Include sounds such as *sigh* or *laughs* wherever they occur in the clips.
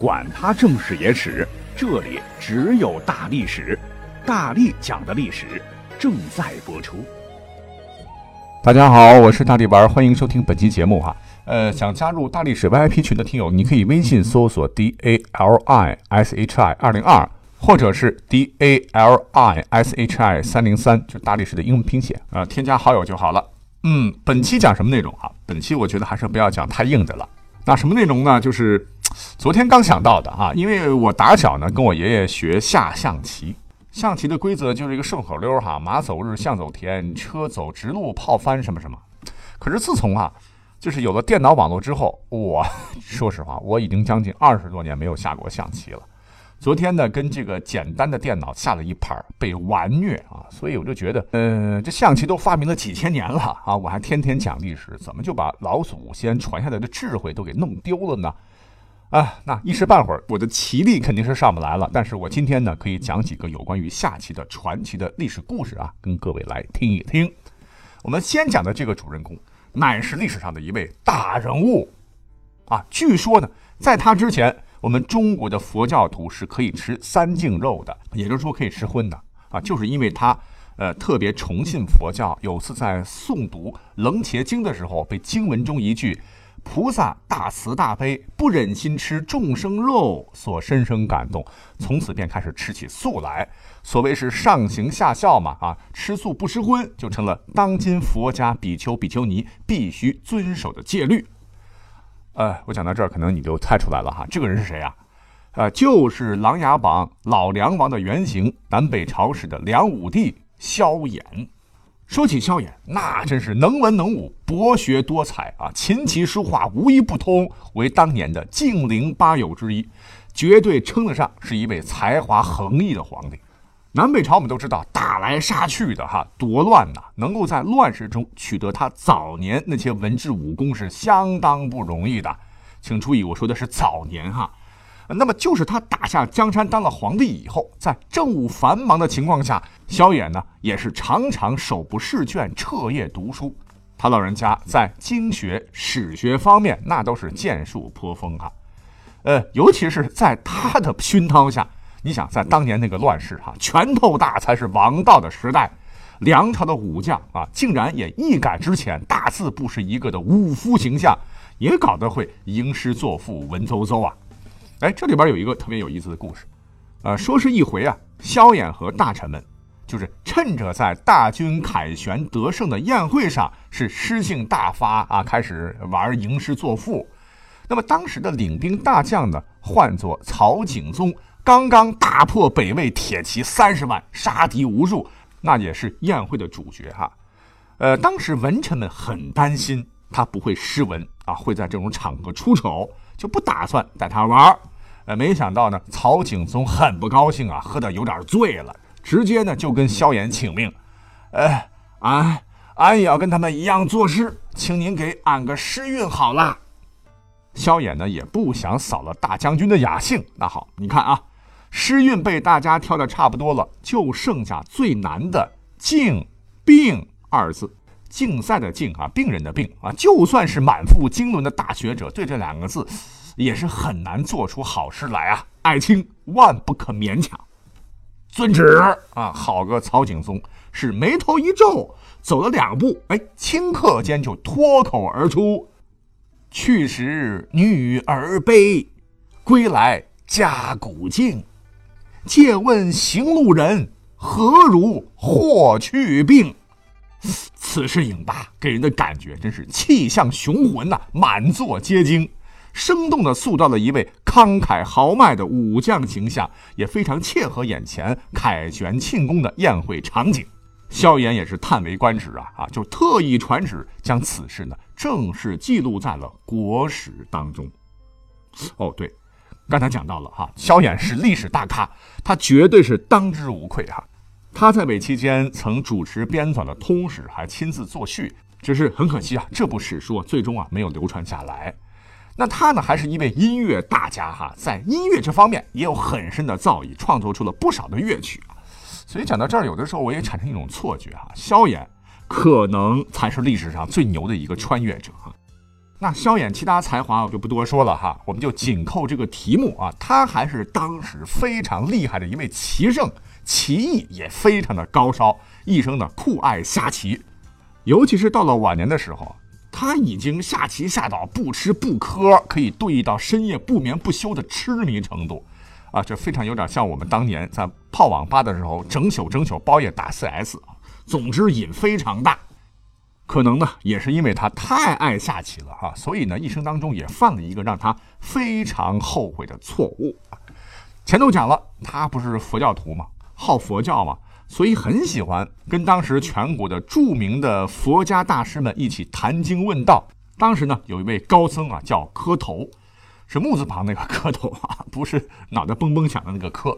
管他正史野史，这里只有大历史，大力讲的历史正在播出。大家好，我是大力丸，欢迎收听本期节目哈。呃，想加入大历史 VIP 群的听友，你可以微信搜索 D A L I S H I 二零二，或者是 D A L I S H I 三零三，就是大历史的英文拼写啊，添加好友就好了。嗯，本期讲什么内容啊？本期我觉得还是不要讲太硬的了。那什么内容呢？就是昨天刚想到的啊，因为我打小呢跟我爷爷学下象棋，象棋的规则就是一个顺口溜哈，马走日，象走田，车走直路，炮翻什么什么。可是自从啊，就是有了电脑网络之后，我 *laughs* 说实话，我已经将近二十多年没有下过象棋了。昨天呢，跟这个简单的电脑下了一盘，被完虐啊！所以我就觉得，呃，这象棋都发明了几千年了啊，我还天天讲历史，怎么就把老祖先传下来的智慧都给弄丢了呢？啊，那一时半会儿我的棋力肯定是上不来了。但是我今天呢，可以讲几个有关于下棋的传奇的历史故事啊，跟各位来听一听。我们先讲的这个主人公，乃是历史上的一位大人物啊。据说呢，在他之前。我们中国的佛教徒是可以吃三净肉的，也就是说可以吃荤的啊，就是因为他呃特别崇信佛教。有次在诵读《楞伽经》的时候，被经文中一句“菩萨大慈大悲，不忍心吃众生肉”所深深感动，从此便开始吃起素来。所谓是上行下效嘛啊，吃素不吃荤就成了当今佛家比丘比丘尼必须遵守的戒律。呃，我讲到这儿，可能你就猜出来了哈，这个人是谁啊？呃，就是《琅琊榜》老梁王的原型，南北朝时的梁武帝萧衍。说起萧衍，那真是能文能武，博学多才啊，琴棋书画无一不通，为当年的晋陵八友之一，绝对称得上是一位才华横溢的皇帝。南北朝我们都知道打来杀去的哈，多乱呐！能够在乱世中取得他早年那些文治武功是相当不容易的。请注意，我说的是早年哈。那么就是他打下江山当了皇帝以后，在政务繁忙的情况下，萧衍呢也是常常手不释卷，彻夜读书。他老人家在经学、史学方面那都是建树颇丰啊。呃，尤其是在他的熏陶下。你想，在当年那个乱世哈，拳头大才是王道的时代，梁朝的武将啊，竟然也一改之前大字不识一个的武夫形象，也搞得会吟诗作赋、文绉绉啊！哎，这里边有一个特别有意思的故事，呃，说是一回啊，萧衍和大臣们就是趁着在大军凯旋得胜的宴会上是诗兴大发啊，开始玩吟诗作赋。那么当时的领兵大将呢，唤作曹景宗。刚刚大破北魏铁骑三十万，杀敌无数，那也是宴会的主角哈。呃，当时文臣们很担心他不会诗文啊，会在这种场合出丑，就不打算带他玩呃，没想到呢，曹景宗很不高兴啊，喝得有点醉了，直接呢就跟萧衍请命，哎，俺俺也要跟他们一样作诗，请您给俺个诗韵好了。萧衍呢也不想扫了大将军的雅兴，那好，你看啊。诗韵被大家挑的差不多了，就剩下最难的“静病”二字。竞赛的“竞”啊，病人的“病”啊，就算是满腹经纶的大学者，对这两个字也是很难做出好诗来啊。爱卿万不可勉强。遵旨啊！好个曹景松，是眉头一皱，走了两步，哎，顷刻间就脱口而出：“去时女儿悲，归来家鼓静。”借问行路人，何如霍去病？此事影罢，给人的感觉真是气象雄浑呐，满座皆惊，生动地塑造了一位慷慨豪迈的武将形象，也非常切合眼前凯旋庆功的宴会场景。萧炎也是叹为观止啊啊，就特意传旨将此事呢正式记录在了国史当中。哦，对。刚才讲到了哈，萧衍是历史大咖，他绝对是当之无愧哈。他在位期间曾主持编纂了《通史》，还亲自作序。只是很可惜啊，这部史书最终啊没有流传下来。那他呢，还是一位音乐大家哈，在音乐这方面也有很深的造诣，创作出了不少的乐曲啊。所以讲到这儿，有的时候我也产生一种错觉哈，萧衍可能才是历史上最牛的一个穿越者哈。那萧衍其他才华我就不多说了哈，我们就紧扣这个题目啊，他还是当时非常厉害的一位棋圣，棋艺也非常的高超，一生呢酷爱下棋，尤其是到了晚年的时候，他已经下棋下到不吃不喝，可以对弈到深夜不眠不休的痴迷程度，啊，这非常有点像我们当年在泡网吧的时候，整宿整宿包夜打 CS，总之瘾非常大。可能呢，也是因为他太爱下棋了哈，所以呢，一生当中也犯了一个让他非常后悔的错误。前头讲了，他不是佛教徒吗？好佛教嘛，所以很喜欢跟当时全国的著名的佛家大师们一起谈经问道。当时呢，有一位高僧啊，叫磕头，是木字旁那个磕头啊，*laughs* 不是脑袋嘣嘣响的那个磕。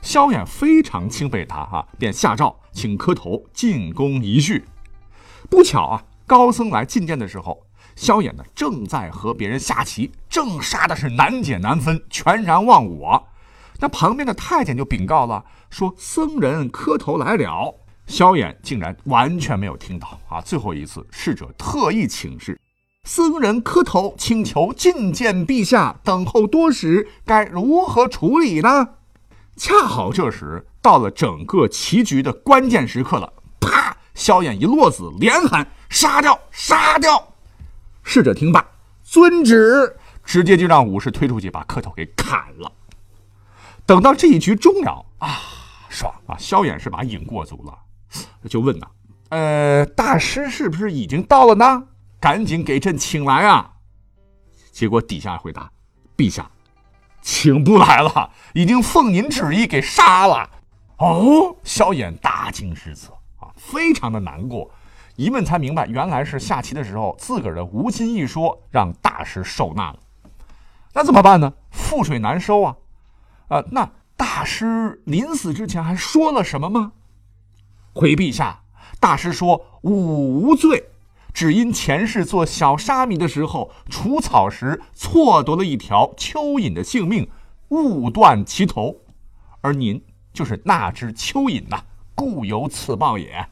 萧衍非常钦佩他哈，便下诏请磕头进宫一叙。不巧啊，高僧来觐见的时候，萧衍呢正在和别人下棋，正杀的是难解难分，全然忘我。那旁边的太监就禀告了，说僧人磕头来了。萧衍竟然完全没有听到啊！最后一次，侍者特意请示，僧人磕头请求觐见陛下，等候多时，该如何处理呢？恰好这时到了整个棋局的关键时刻了，萧衍一落子，连喊：“杀掉！杀掉！”侍者听罢，遵旨，直接就让武士推出去，把磕头给砍了。等到这一局终了啊，爽啊！萧衍是把瘾过足了，就问呐：“呃，大师是不是已经到了呢？赶紧给朕请来啊！”结果底下回答：“陛下，请不来了，已经奉您旨意给杀了。”哦，萧衍大惊失色。非常的难过，一问才明白，原来是下棋的时候自个儿的无心一说，让大师受难了。那怎么办呢？覆水难收啊！啊，那大师临死之前还说了什么吗？回陛下，大师说：“吾无罪，只因前世做小沙弥的时候除草时错夺了一条蚯蚓的性命，误断其头，而您就是那只蚯蚓呐，故有此报也。”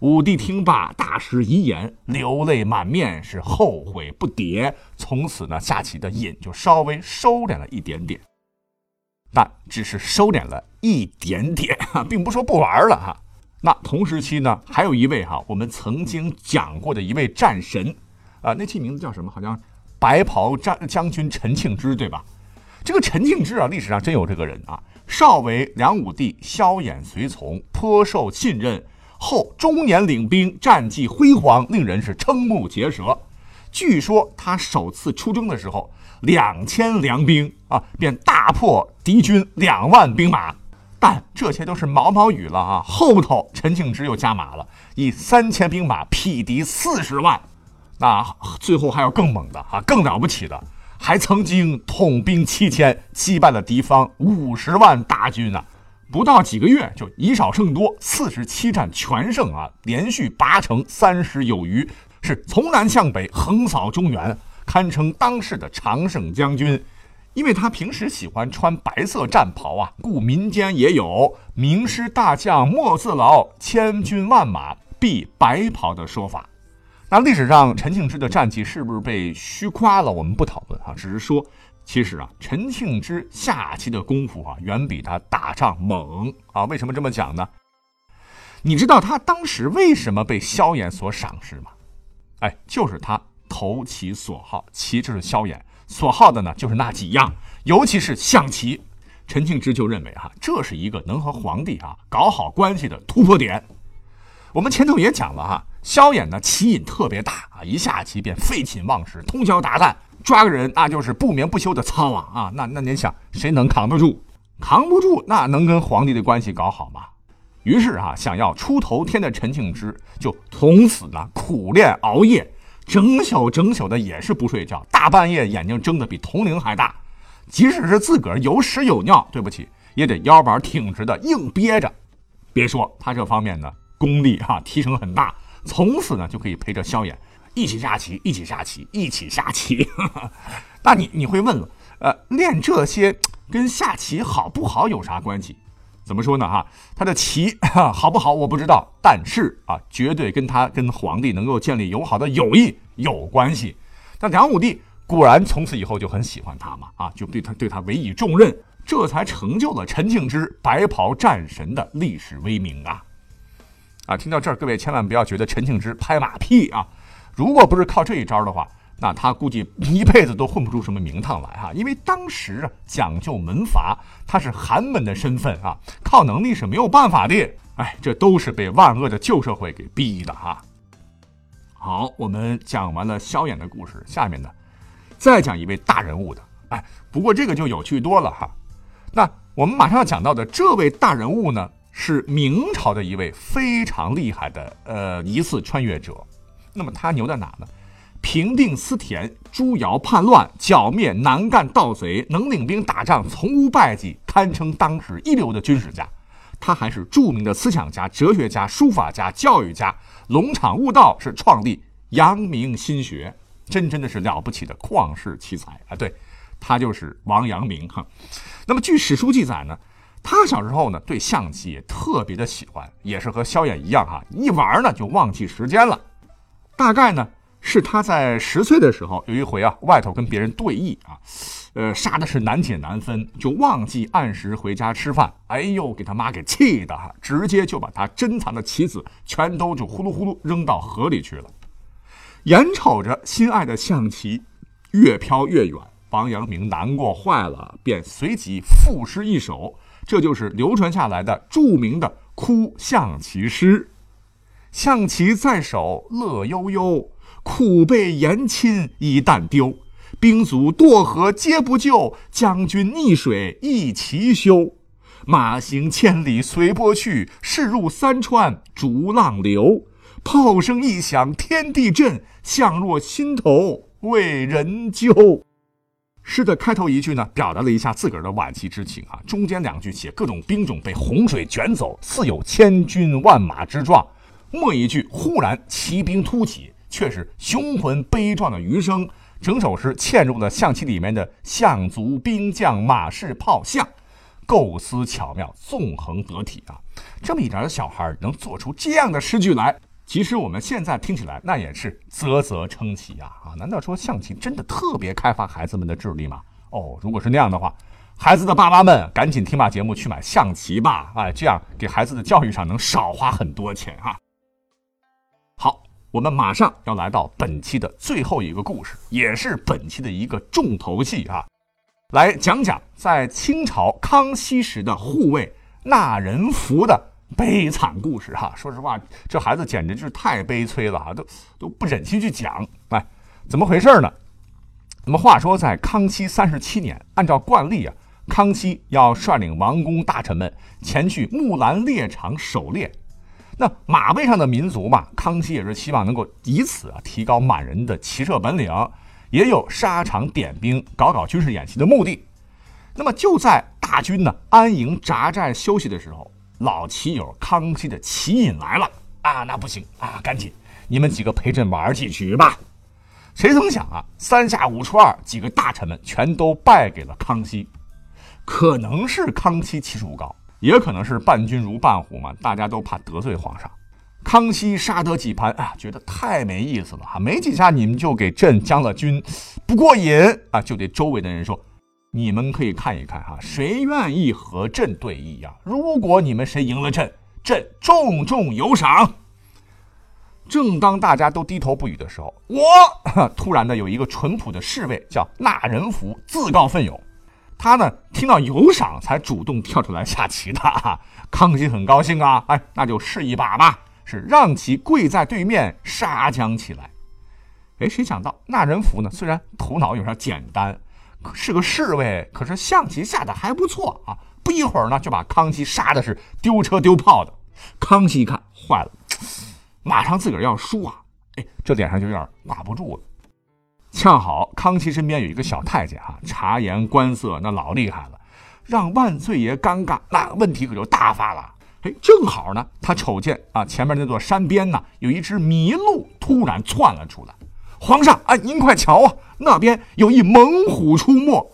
武帝听罢，大失遗言，流泪满面，是后悔不迭。从此呢，下棋的瘾就稍微收敛了一点点，但只是收敛了一点点哈，*laughs* 并不说不玩了哈。那同时期呢，还有一位哈，我们曾经讲过的一位战神啊，那期名字叫什么？好像白袍战将军陈庆之，对吧？这个陈庆之啊，历史上真有这个人啊，少为梁武帝萧衍随从，颇受信任。后中年领兵，战绩辉煌，令人是瞠目结舌。据说他首次出征的时候，两千良兵啊，便大破敌军两万兵马。但这些都是毛毛雨了啊！后头陈庆之又加码了，以三千兵马匹敌四十万。那最后还有更猛的啊，更了不起的，还曾经统兵七千，击败了敌方五十万大军啊！不到几个月就以少胜多，四十七战全胜啊，连续八城三十有余，是从南向北横扫中原，堪称当世的常胜将军。因为他平时喜欢穿白色战袍啊，故民间也有“名师大将莫自劳，千军万马必白袍”的说法。那历史上陈庆之的战绩是不是被虚夸了？我们不讨论啊，只是说。其实啊，陈庆之下棋的功夫啊，远比他打仗猛啊！为什么这么讲呢？你知道他当时为什么被萧衍所赏识吗？哎，就是他投其所好，其就是萧衍所好的呢，就是那几样，尤其是象棋。陈庆之就认为哈，这是一个能和皇帝啊搞好关系的突破点。我们前头也讲了哈，萧衍呢棋瘾特别大啊，一下棋便废寝忘食，通宵达旦。抓个人那就是不眠不休的操啊啊！那那您想谁能扛得住？扛不住那能跟皇帝的关系搞好吗？于是啊，想要出头天的陈庆之就从此呢苦练熬夜，整宿整宿的也是不睡觉，大半夜眼睛睁得比铜铃还大，即使是自个儿有屎有尿，对不起也得腰板挺直的硬憋着。别说他这方面呢功力哈提升很大，从此呢就可以陪着萧衍。一起下棋，一起下棋，一起下棋。*laughs* 那你你会问了，呃，练这些跟下棋好不好有啥关系？怎么说呢？哈，他的棋好不好我不知道，但是啊，绝对跟他跟皇帝能够建立友好的友谊有关系。那梁武帝果然从此以后就很喜欢他嘛，啊，就对他对他委以重任，这才成就了陈庆之白袍战神的历史威名啊！啊，听到这儿，各位千万不要觉得陈庆之拍马屁啊！如果不是靠这一招的话，那他估计一辈子都混不出什么名堂来哈。因为当时啊讲究门阀，他是寒门的身份啊，靠能力是没有办法的。哎，这都是被万恶的旧社会给逼的哈。好，我们讲完了萧衍的故事，下面呢，再讲一位大人物的。哎，不过这个就有趣多了哈。那我们马上要讲到的这位大人物呢？是明朝的一位非常厉害的呃疑似穿越者，那么他牛在哪呢？平定思田、朱瑶叛乱，剿灭南赣盗贼，能领兵打仗，从无败绩，堪称当时一流的军事家。他还是著名的思想家、哲学家、书法家、教育家，龙场悟道，是创立阳明心学，真真的是了不起的旷世奇才啊！对，他就是王阳明哈。那么据史书记载呢？他小时候呢，对象棋也特别的喜欢，也是和萧衍一样哈，一玩呢就忘记时间了。大概呢是他在十岁的时候，有一回啊，外头跟别人对弈啊，呃，杀的是难解难分，就忘记按时回家吃饭。哎呦，给他妈给气的哈，直接就把他珍藏的棋子全都就呼噜呼噜扔到河里去了。眼瞅着心爱的象棋越飘越远，王阳明难过坏了，便随即赋诗一首。这就是流传下来的著名的哭象棋诗：“象棋在手乐悠悠，苦被颜亲一旦丢。兵卒堕河皆不救，将军溺水一齐休。马行千里随波去，势入三川逐浪流。炮声一响天地震，象若心头为人揪。”诗的开头一句呢，表达了一下自个儿的惋惜之情啊。中间两句写各种兵种被洪水卷走，似有千军万马之状。末一句忽然骑兵突起，却是雄浑悲壮的余声。整首诗嵌入了象棋里面的象卒、兵将、马士、炮象，构思巧妙，纵横得体啊。这么一点的小孩能做出这样的诗句来。其实我们现在听起来，那也是啧啧称奇呀！啊，难道说象棋真的特别开发孩子们的智力吗？哦，如果是那样的话，孩子的爸妈们赶紧听把节目去买象棋吧！哎，这样给孩子的教育上能少花很多钱哈。好，我们马上要来到本期的最后一个故事，也是本期的一个重头戏啊，来讲讲在清朝康熙时的护卫纳人福的。悲惨故事哈，说实话，这孩子简直就是太悲催了啊，都都不忍心去讲。哎，怎么回事呢？那么话说，在康熙三十七年，按照惯例啊，康熙要率领王公大臣们前去木兰猎场狩猎。那马背上的民族嘛，康熙也是希望能够以此啊提高满人的骑射本领，也有沙场点兵、搞搞军事演习的目的。那么就在大军呢安营扎寨休息的时候。老棋友康熙的棋瘾来了啊！那不行啊，赶紧你们几个陪朕玩几局吧。谁曾想啊，三下五除二，几个大臣们全都败给了康熙。可能是康熙气数高，也可能是伴君如伴虎嘛，大家都怕得罪皇上。康熙杀得几盘啊，觉得太没意思了啊，没几下你们就给朕将了军，不过瘾啊，就对周围的人说。你们可以看一看哈，谁愿意和朕对弈呀？如果你们谁赢了朕，朕重重有赏。正当大家都低头不语的时候，我突然的有一个淳朴的侍卫叫纳仁福，自告奋勇。他呢听到有赏才主动跳出来下棋的。*laughs* 康熙很高兴啊，哎，那就试一把吧，是让其跪在对面杀将起来。哎，谁想到纳仁福呢？虽然头脑有点简单。是个侍卫，可是象棋下的还不错啊！不一会儿呢，就把康熙杀的是丢车丢炮的。康熙一看，坏了，马上自个儿要输啊！哎，这脸上就有点挂不住了。恰好康熙身边有一个小太监哈，察言观色，那老厉害了，让万岁爷尴尬，那问题可就大发了。哎，正好呢，他瞅见啊，前面那座山边呢，有一只麋鹿突然窜了出来。皇上，哎，您快瞧啊，那边有一猛虎出没，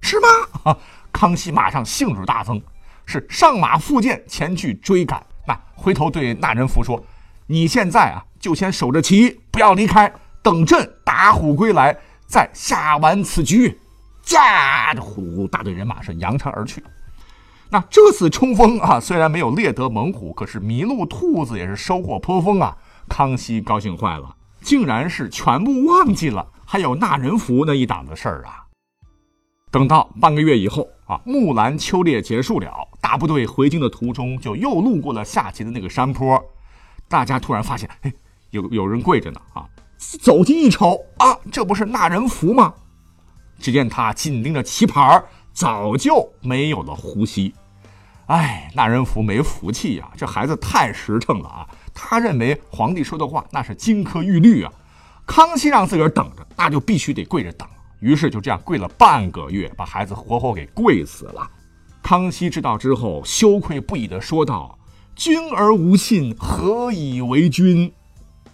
是吗？啊，康熙马上兴致大增，是上马赴剑前去追赶。那回头对那人福说：“你现在啊，就先守着棋，不要离开，等朕打虎归来，再下完此局。驾着虎大队人马是扬长而去。那这次冲锋啊，虽然没有猎得猛虎，可是麋鹿、兔子也是收获颇丰啊。康熙高兴坏了，竟然是全部忘记了还有纳人符那一档子事儿啊。等到半个月以后啊，木兰秋猎结束了，大部队回京的途中，就又路过了下棋的那个山坡，大家突然发现，哎，有有人跪着呢啊！走近一瞅啊，这不是纳人符吗？只见他紧盯着棋盘，早就没有了呼吸。哎，纳人符没福气呀！这孩子太实诚了啊！他认为皇帝说的话那是金科玉律啊。康熙让自个儿等着，那就必须得跪着等。于是就这样跪了半个月，把孩子活活给跪死了。康熙知道之后，羞愧不已地说道：“君而无信，何以为君？”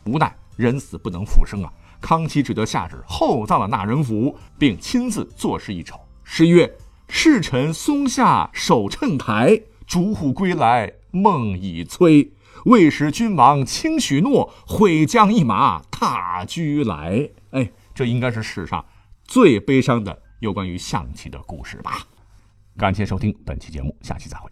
无奈人死不能复生啊。康熙只得下旨厚葬了纳人符，并亲自作诗一首。诗曰：“侍臣松下守秤台，逐虎归来梦已摧。为使君王轻许诺，悔将一马踏驹来。”哎，这应该是史上最悲伤的有关于象棋的故事吧。感谢收听本期节目，下期再会。